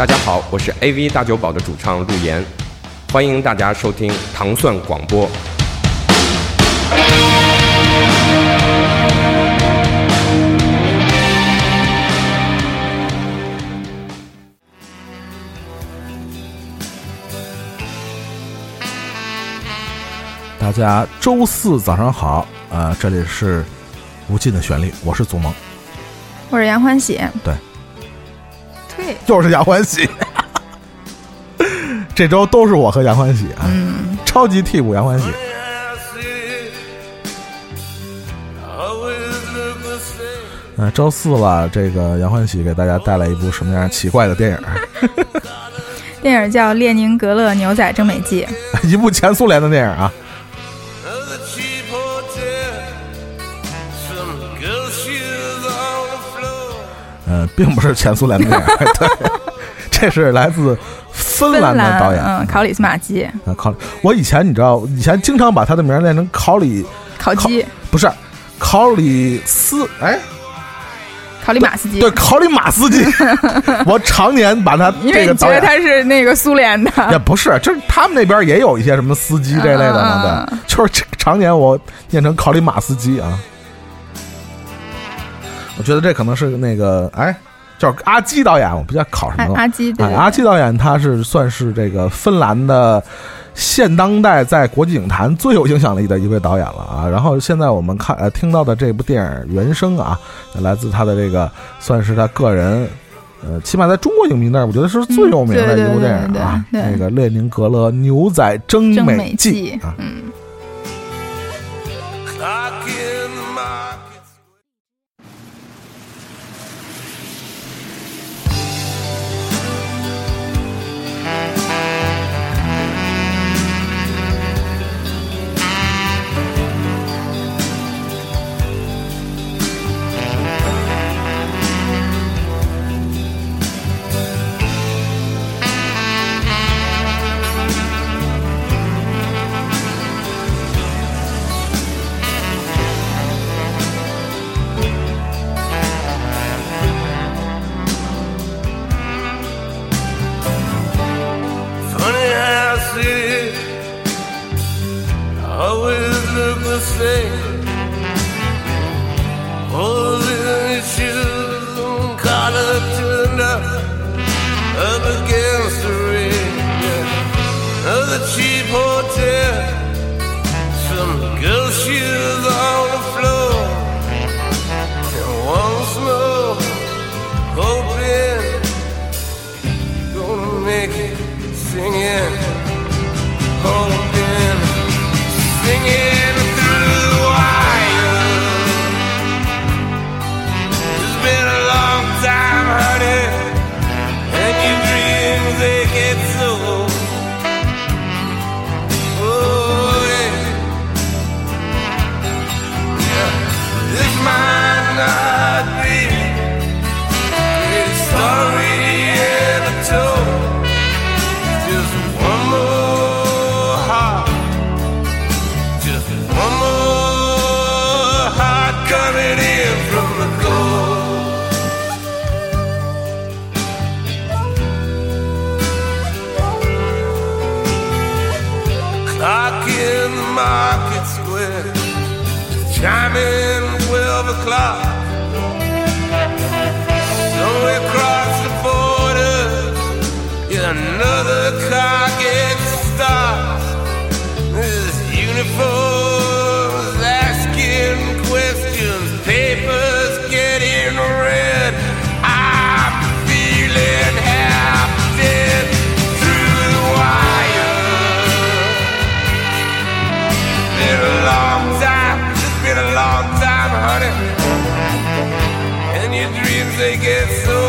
大家好，我是 AV 大酒保的主唱陆岩，欢迎大家收听糖蒜广播。大家周四早上好，呃，这里是无尽的旋律，我是祖萌，我是杨欢喜，对，对，又是杨欢喜，这周都是我和杨欢喜啊，嗯，超级替补杨欢喜。嗯、周四了，这个杨欢喜给大家带来一部什么样奇怪的电影？电影叫《列宁格勒牛仔征美记》，一部前苏联的电影啊。嗯，并不是前苏联的电影，对，这是来自芬兰的导演，嗯，考里斯马基，啊，考我以前你知道，以前经常把他的名儿念成考里，考基，不是考里斯，哎，考里马斯基，对，考里马斯基，我常年把他因为你觉这个导演得他是那个苏联的，也不是，就是他们那边也有一些什么司机这类的对，就是这常年我念成考里马斯基啊。我觉得这可能是那个，哎，叫阿基导演，我不叫考什么了。阿阿基，对哎，阿基导演他是算是这个芬兰的现当代在国际影坛最有影响力的一位导演了啊。然后现在我们看呃听到的这部电影原声啊，来自他的这个算是他个人。呃，起码在中国影迷那儿，我觉得是最有名的一部电影啊，嗯对对对对那个《列宁格勒牛仔征征美美记》啊，嗯 chiming twelve o'clock. Across the border, yeah, another car they get so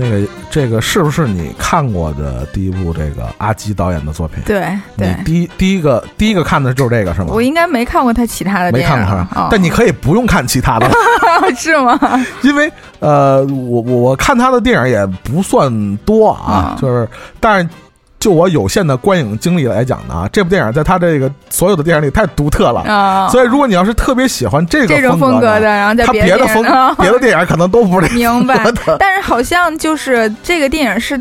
那个这个是不是你看过的第一部这个阿基导演的作品？对对你，第一第一个第一个看的就是这个是吗？我应该没看过他其他的没电影，看过但你可以不用看其他的，是吗？因为呃，我我我看他的电影也不算多啊，嗯就是但是就我有限的观影经历来讲呢，啊，这部电影在他这个所有的电影里太独特了。啊，所以，如果你要是特别喜欢这个这种风风格的，然后在他别的风别的电影啊别的电影可能都不明白。但是好像就是这个电影是。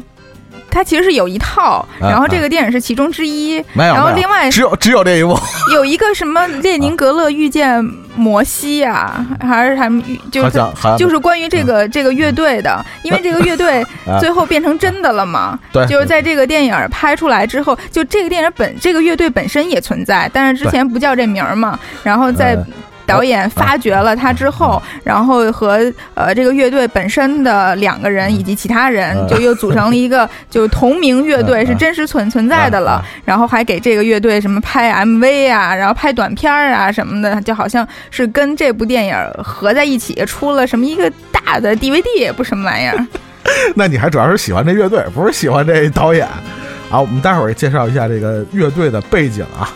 它其实是有一套，嗯然后这个电影是其中之一，然后另外只有只有这一部，有一个什么列宁格勒遇见摩西呀、还是什么遇，就是就是关于这个这个乐队的，因为这个乐队 啊。最后变成真的了嘛。对，就是在这个电影拍出来之后，就这个电影本这个乐队本身也存在，但是之前不叫这名儿嘛。然后在呃导演发掘了他之后，然后和呃这个乐队本身的两个人以及其他人，嗯就又组成了一个 就是同名乐队，嗯是真实存存在的了。然后还给这个乐队什么拍 MV 啊，然后拍短片儿啊什么的，就好像是跟这部电影合在一起出了什么一个大的 DVD，也不什么玩意儿。那你还主要是喜欢这乐队，不是喜欢这导演。好，我们待会儿介绍一下这个乐队的背景啊。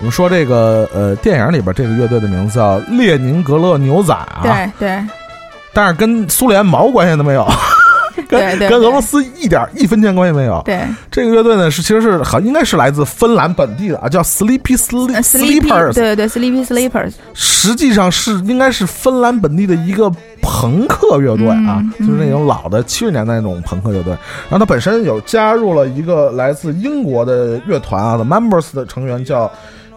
我们说这个呃电影里边这个乐队的名字叫列宁格勒牛仔啊，对对。但是跟苏联毛关系都没有，跟跟俄罗斯一点一分钱关系没有。对。这个乐队呢是其实是好应该是来自芬兰本地的啊，叫 Sleepy Sleep 呃，Sleepy，Sleepers，对对对，Sleepy Sleepers，实际上是应该是芬兰本地的一个朋克乐队啊，就是那种老的七十年代那种朋克乐队。然后他本身有加入了一个来自英国的乐团啊，The Members 的成员叫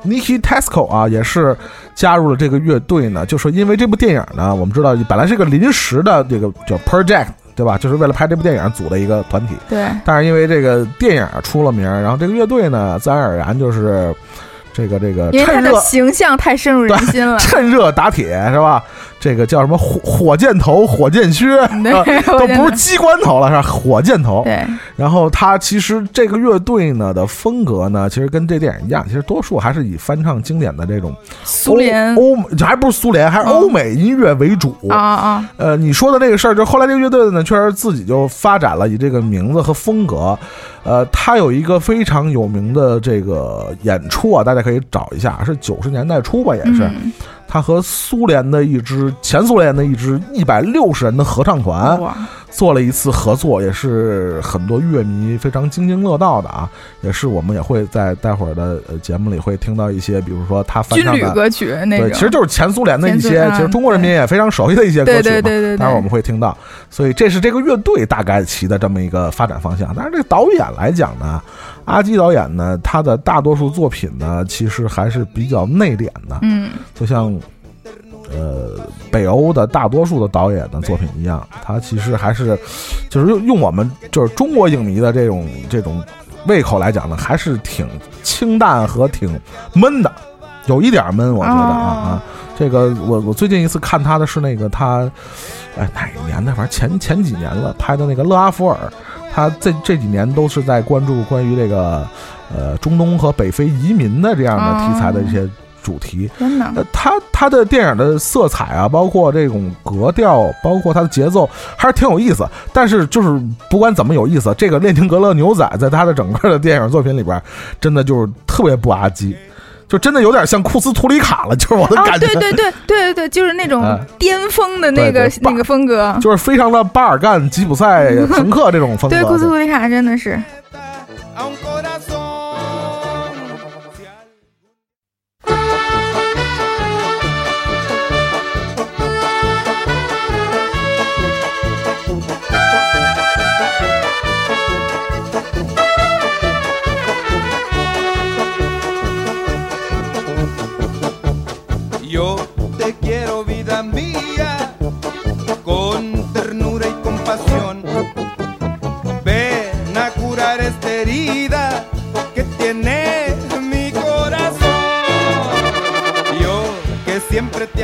Nicky Tesco 啊，也是加入了这个乐队呢。就说因为这部电影呢，我们知道本来是一个临时的这个叫 project。对吧？就是为了拍这部电影组的一个团体，对但是因为这个电影出了名，然后这个乐队呢，自然而然就是这个这个因为他的形象太深入人心了。趁热打铁是吧？这个叫什么火火箭头、火箭靴，都不是机关头了，是吧？火箭头。对，然后他其实这个乐队呢的风格呢，其实跟这电影一样，其实多数还是以翻唱经典的这种苏联欧欧美，还不是苏联，还是嗯欧美音乐为主。啊啊，呃，你说的这个事儿，就后来这个乐队呢，确实自己就发展了以这个名字和风格。呃，他有一个非常有名的这个演出啊，大家可以找一下，是九十年代初吧，也是。嗯他和苏联的一支前苏联的一支一百六十人的合唱团，做了一次合作，也是很多乐迷非常津津乐道的啊。也是我们也会在待会儿的呃节目里会听到一些，比如说他翻军唱的，旅歌曲那对，其实就是前苏联的一些，其实中国人民也非常熟悉的一些歌曲嘛。对对对对对待会儿我们会听到，所以这是这个乐队大概其的这么一个发展方向。但是这个导演来讲呢，阿基导演呢，他的大多数作品呢，其实还是比较内敛的，嗯。就像呃北欧的大多数的导演的作品一样，他其实还是就是用用我们就是中国影迷的这种这种胃口来讲呢，还是挺清淡和挺闷的，有一点闷，我觉得啊哦啊。这个我我最近一次看他的是那个他，哎哪一年的？反正前前几年了拍的那个勒阿弗尔，他这这几年都是在关注关于这个呃中东和北非移民的这样的题材的一些主题。真的，呃，他他的电影的色彩啊，包括这种格调，包括他的节奏，还是挺有意思。但是就是不管怎么有意思，这个列宁格勒牛仔在他的整个的电影作品里边，真的就是特别不阿基，就真的有点像库斯图里卡了，就是我的啊，感觉。对对对对对对，就是那种哎巅峰的那个对对那个风格。就是非常的巴尔干、吉普赛、朋克这种风格。对，库斯图里卡真的是，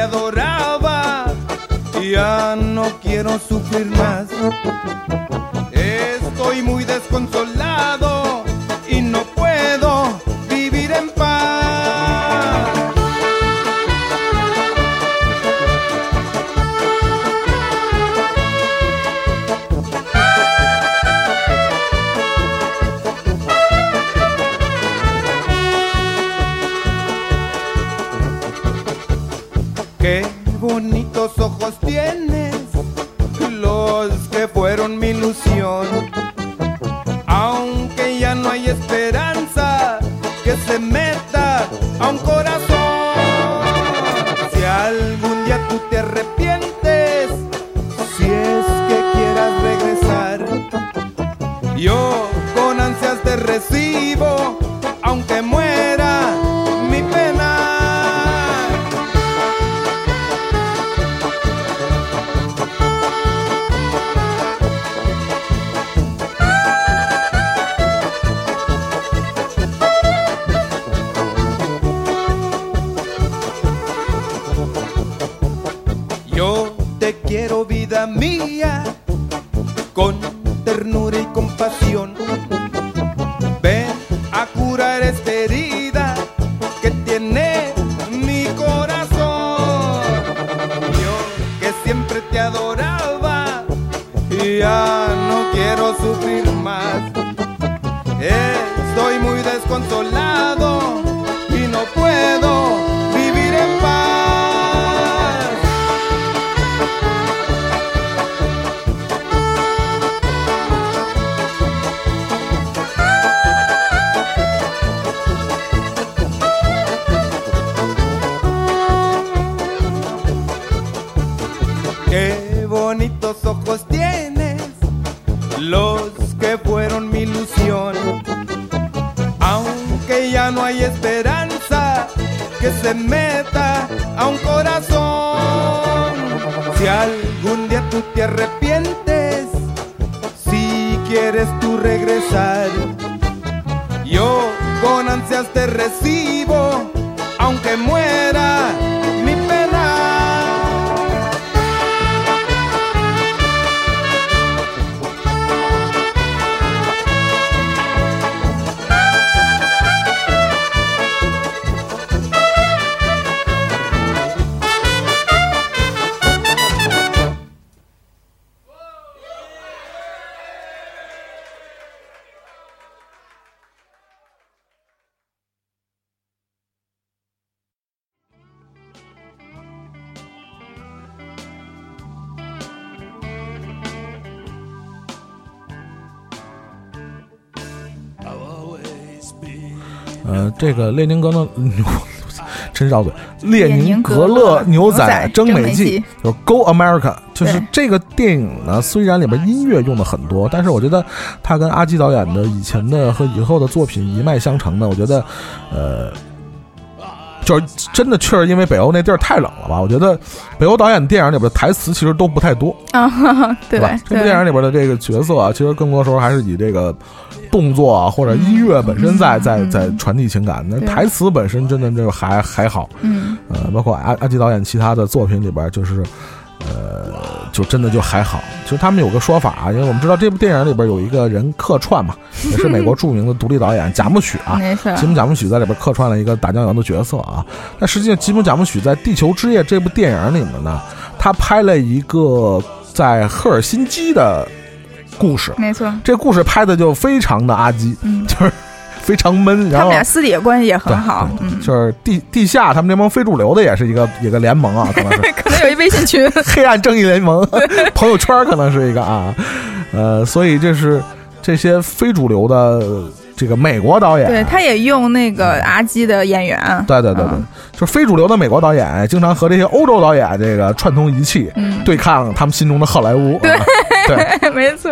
adoraba, ya no quiero sufrir más. Estoy muy desconsolado bonitos ojos tienes, ya no quiero sufrir más. Estoy muy desconsolado y no puedo meta a un corazón. Si algún día tú te arrepientes, si quieres tú regresar, yo con ansias te recibo, aunque muera 呃，这个列宁格勒牛，真绕嘴，列列宁宁格格勒勒牛仔牛仔征美记征美记，就是 Go America，就是这个电影呢，虽然里边音乐用的很多，但是我觉得他跟阿基导演的以前的和以后的作品一脉相承的，我觉得，呃。就是真的，确实因为北欧那地儿太冷了吧？我觉得北欧导演电影里边的台词其实都不太多，啊，对吧？这部电影里边的这个角色啊，其实更多时候还是以这个动作啊或者音乐本身在、在在传递情感。那对台词本身真的就还还好，嗯，呃，包括阿阿基导演其他的作品里边，就是呃，就真的就还好。其实他们有个说法啊，因为我们知道这部电影里边有一个人客串嘛，也是美国著名的独立导演贾木许啊。没错，吉姆·贾木许在里边客串了一个打酱油的角色啊。但实际上，吉姆·贾木许在《地球之夜》这部电影里面呢，他拍了一个在赫尔辛基的故事。没错，这故事拍的就非常的阿基，嗯，就是非常闷。然后他们俩私底下关系也很好，就是地地下他们这帮非主流的也是一个一个联盟啊，可能是。可能有一微信群，黑暗正义联盟 朋友圈可能是一个啊，呃，所以这是这些非主流的这个美国导演，对，他也用那个阿基的演员，对对对对，嗯。就是非主流的美国导演，经常和这些欧洲导演这个串通一气，嗯，对抗他们心中的好莱坞。对啊对，没错，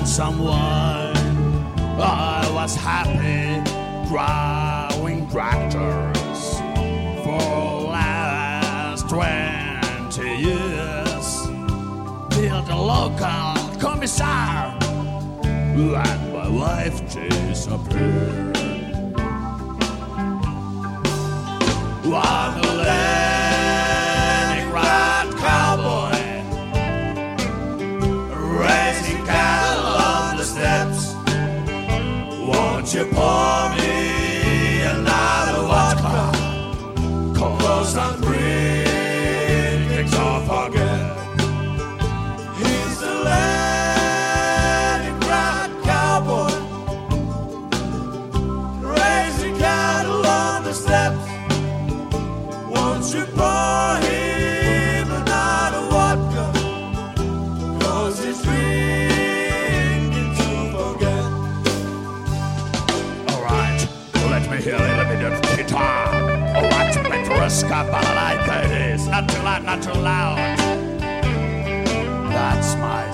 And some. I was happy driving tractors for last 20 years. Till the local commissar and my wife disappeared. I'm a Won't you pour me another vodka? Cause I'm drinking Not too loud, not too loud. That's my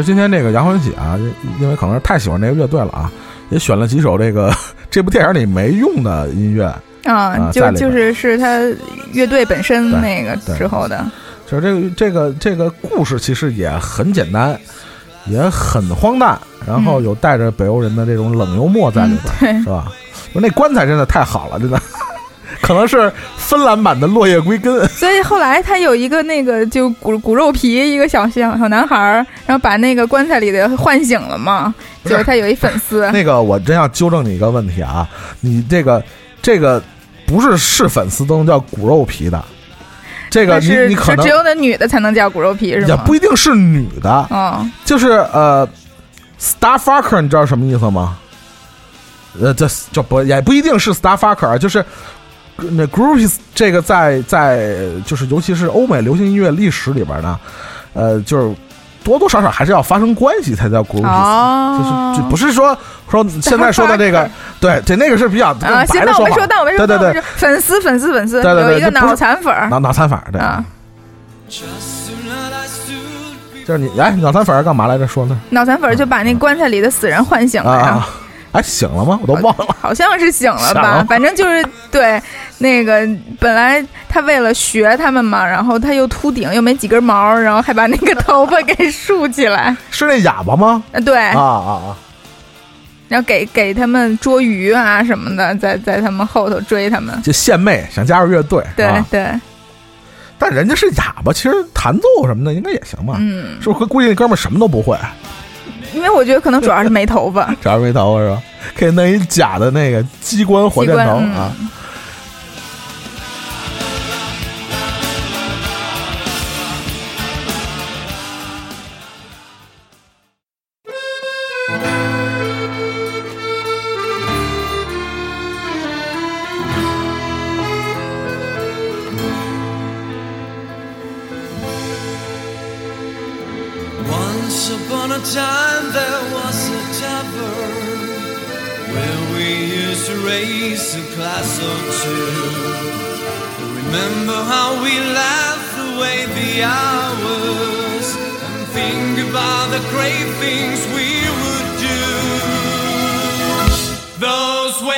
实今天这个杨欢喜啊，因为可能是太喜欢这个乐队了啊，也选了几首这个这部电影里没用的音乐。啊，就就是是他乐队本身那个对之后的，就是这个这个这个故事其实也很简单，也很荒诞，然后嗯有带着北欧人的这种冷幽默在里边，对是吧？那棺材真的太好了，真的，可能是芬兰版的《落叶归根》。所以后来他有一个那个就骨骨肉皮一个小小小男孩儿，然后把那个棺材里的唤醒了嘛，就是他有一粉丝，那个我真要纠正你一个问题啊，你这个这个不是是粉丝都能叫骨肉皮的，这个你你可能是只有那女的才能叫骨肉皮是吗？也不一定是女的，哦，就是呃，Starfucker，你知道什么意思吗？呃，这这不也不一定是 Starfucker，啊就是那 groupies 这个在在就是尤其是欧美流行音乐历史里边呢，呃，就是多多少少还是要发生关系才叫 groupies，、哦，就是就不是说说现在说的这个，对对，那个是比较更啊，行，那我没说，那我没说，对对对粉丝粉丝粉丝，对对对有一个脑残粉儿脑脑残粉儿，对，啊 就是你哎，脑残粉儿干嘛来着？说呢？脑残粉儿就把那棺材里的死人唤醒了呀。啊啊，哎，醒了吗？我都忘了。好像是醒了吧 了，反正就是对那个本来他为了学他们嘛，然后他又秃顶，又没几根毛，然后还把那个头发给竖起来，是那哑巴吗？啊，对，啊啊啊！然后给给他们捉鱼啊什么的，在在他们后头追他们，就献媚想加入乐队，对啊对，但人家是哑巴，其实弹奏什么的应该也行吧？嗯，是不是？估计那哥们儿什么都不会，因为我觉得可能主要是没头发，主要是没头发是吧？可以弄一假的那个机关火箭机关嗯头啊！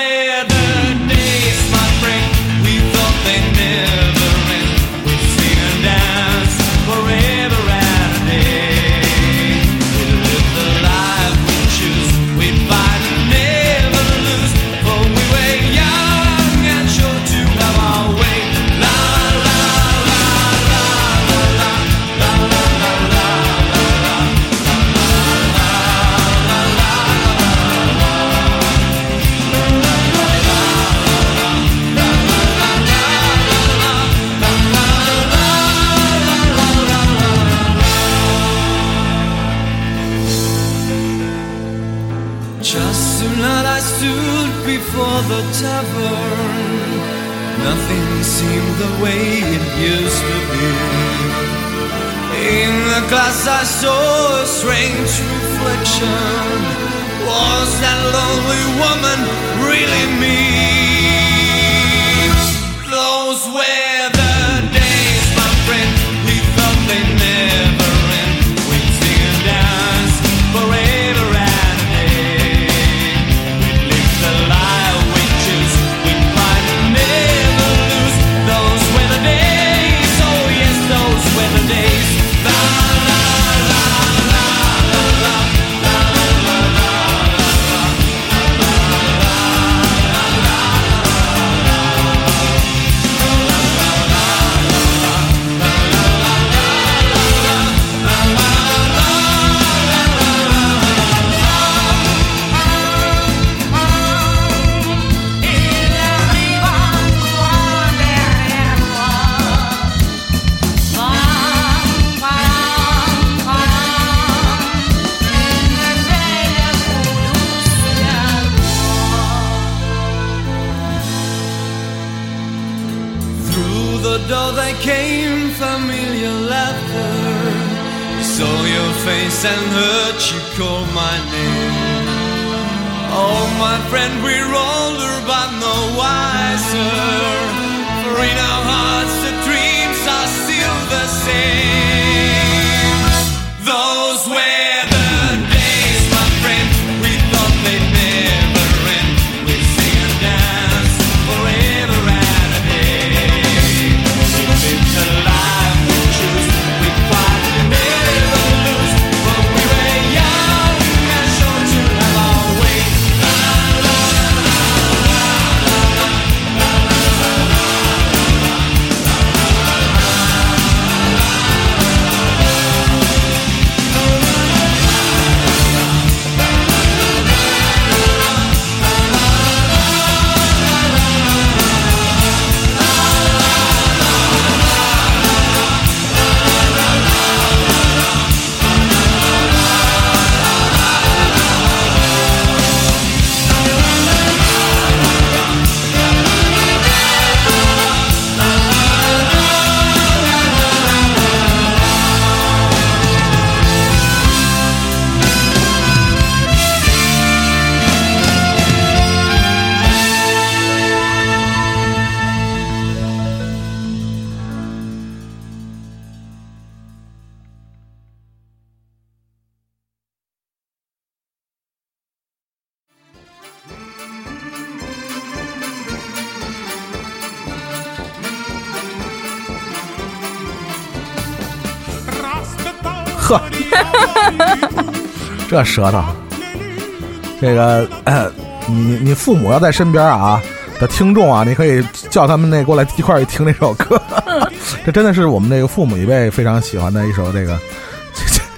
together. Strange reflection. Was that lonely woman really me? 呵，这舌头，这个、呃 你你父母要在身边啊的听众啊，你可以叫他们那过来一块儿听这首歌。这真的是我们那个父母一辈非常喜欢的一首这个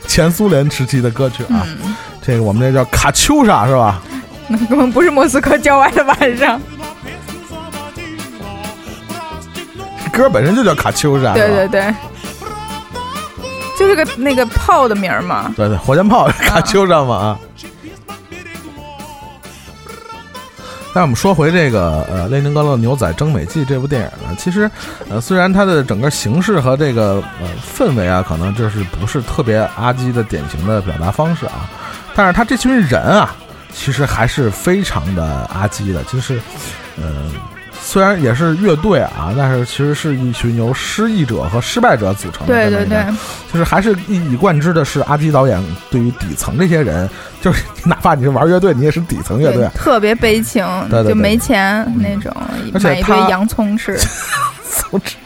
前 苏联时期的歌曲啊。这个我们这叫卡秋莎是吧？那根本不是莫斯科郊外的晚上。歌本身就叫卡秋莎，对对对，就是个那个炮的名儿嘛。对对，火箭炮卡秋莎嘛啊。那我们说回这个呃《列宁格勒牛仔征美记》这部电影呢，其实呃虽然它的整个形式和这个呃氛围啊，可能就是不是特别阿基的典型的表达方式啊，但是他这群人啊，其实还是非常的阿基的，就是呃。虽然也是乐队啊，但是其实是一群由失意者和失败者组成的。对对对，就是还是一以贯之的是阿基导演对于底层这些人，就是 哪怕你是玩乐队，你也是底层乐队。特别悲情，对对对就没钱那种，而且买一堆洋葱吃。总之，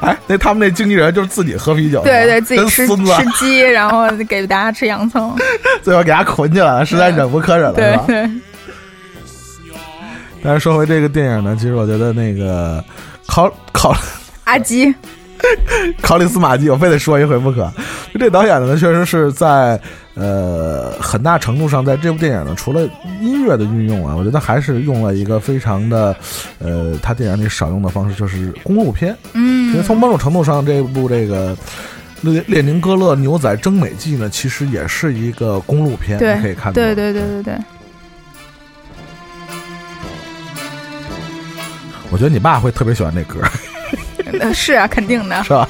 哎，那他们那经纪人就是自己喝啤酒，对对，自己吃吃鸡，然后给大家吃洋葱。最后给他捆起来了，实在忍无可忍了，是吧？对对，但是说回这个电影呢，其实我觉得那个考考阿基，考里斯马基，我非得说一回不可。就这导演呢，确实是在呃很大程度上，在这部电影呢，除了音乐的运用啊，我觉得还是用了一个非常的呃他电影里少用的方式，就是公路片。嗯其实从某种程度上，这部这个。列列宁格勒牛仔征美记呢，其实也是一个公路片，你可以看到。对对对对对，我觉得你爸会特别喜欢那歌，呃是啊，肯定的。是吧？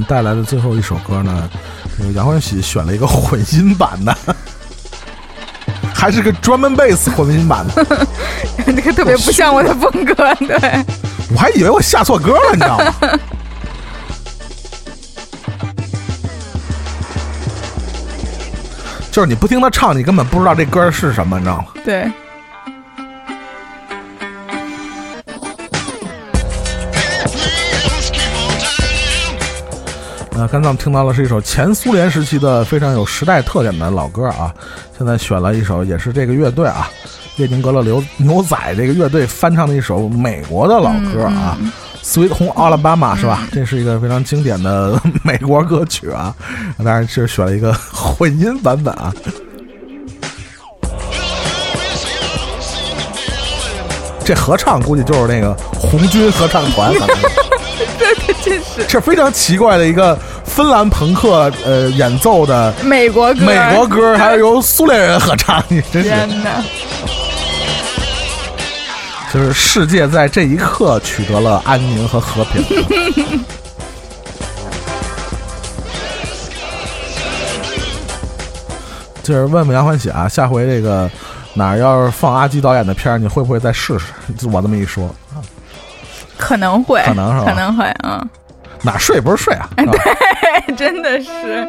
们带来的最后一首歌呢，这个杨欢喜选了一个混音版的，还是个专门贝斯混音版的，这 个特别不像我的风格，对，我还以为我下错歌了，你知道吗？就是你不听他唱，你根本不知道这歌是什么，你知道吗？对，呃，刚才我们听到的是一首前苏联时期的非常有时代特点的老歌啊。现在选了一首，也是这个乐队啊，列宁格勒牛牛仔这个乐队翻唱的一首美国的老歌啊，Sweet Home Alabama》是吧？这是一个非常经典的 美国歌曲啊，当然是选了一个混音版本啊。这合唱估计就是那个红军合唱团，是这是这非常奇怪的一个芬兰朋克呃演奏的美国歌，美国歌，还是由苏联人合唱，你真是！就是世界在这一刻取得了安宁和和平。就是问问杨欢喜啊，下回这个哪儿要是放阿基导演的片儿，你会不会再试试？就我这么一说，可能会，可能是吧可能会，嗯，哪儿睡不是睡啊？对真的是。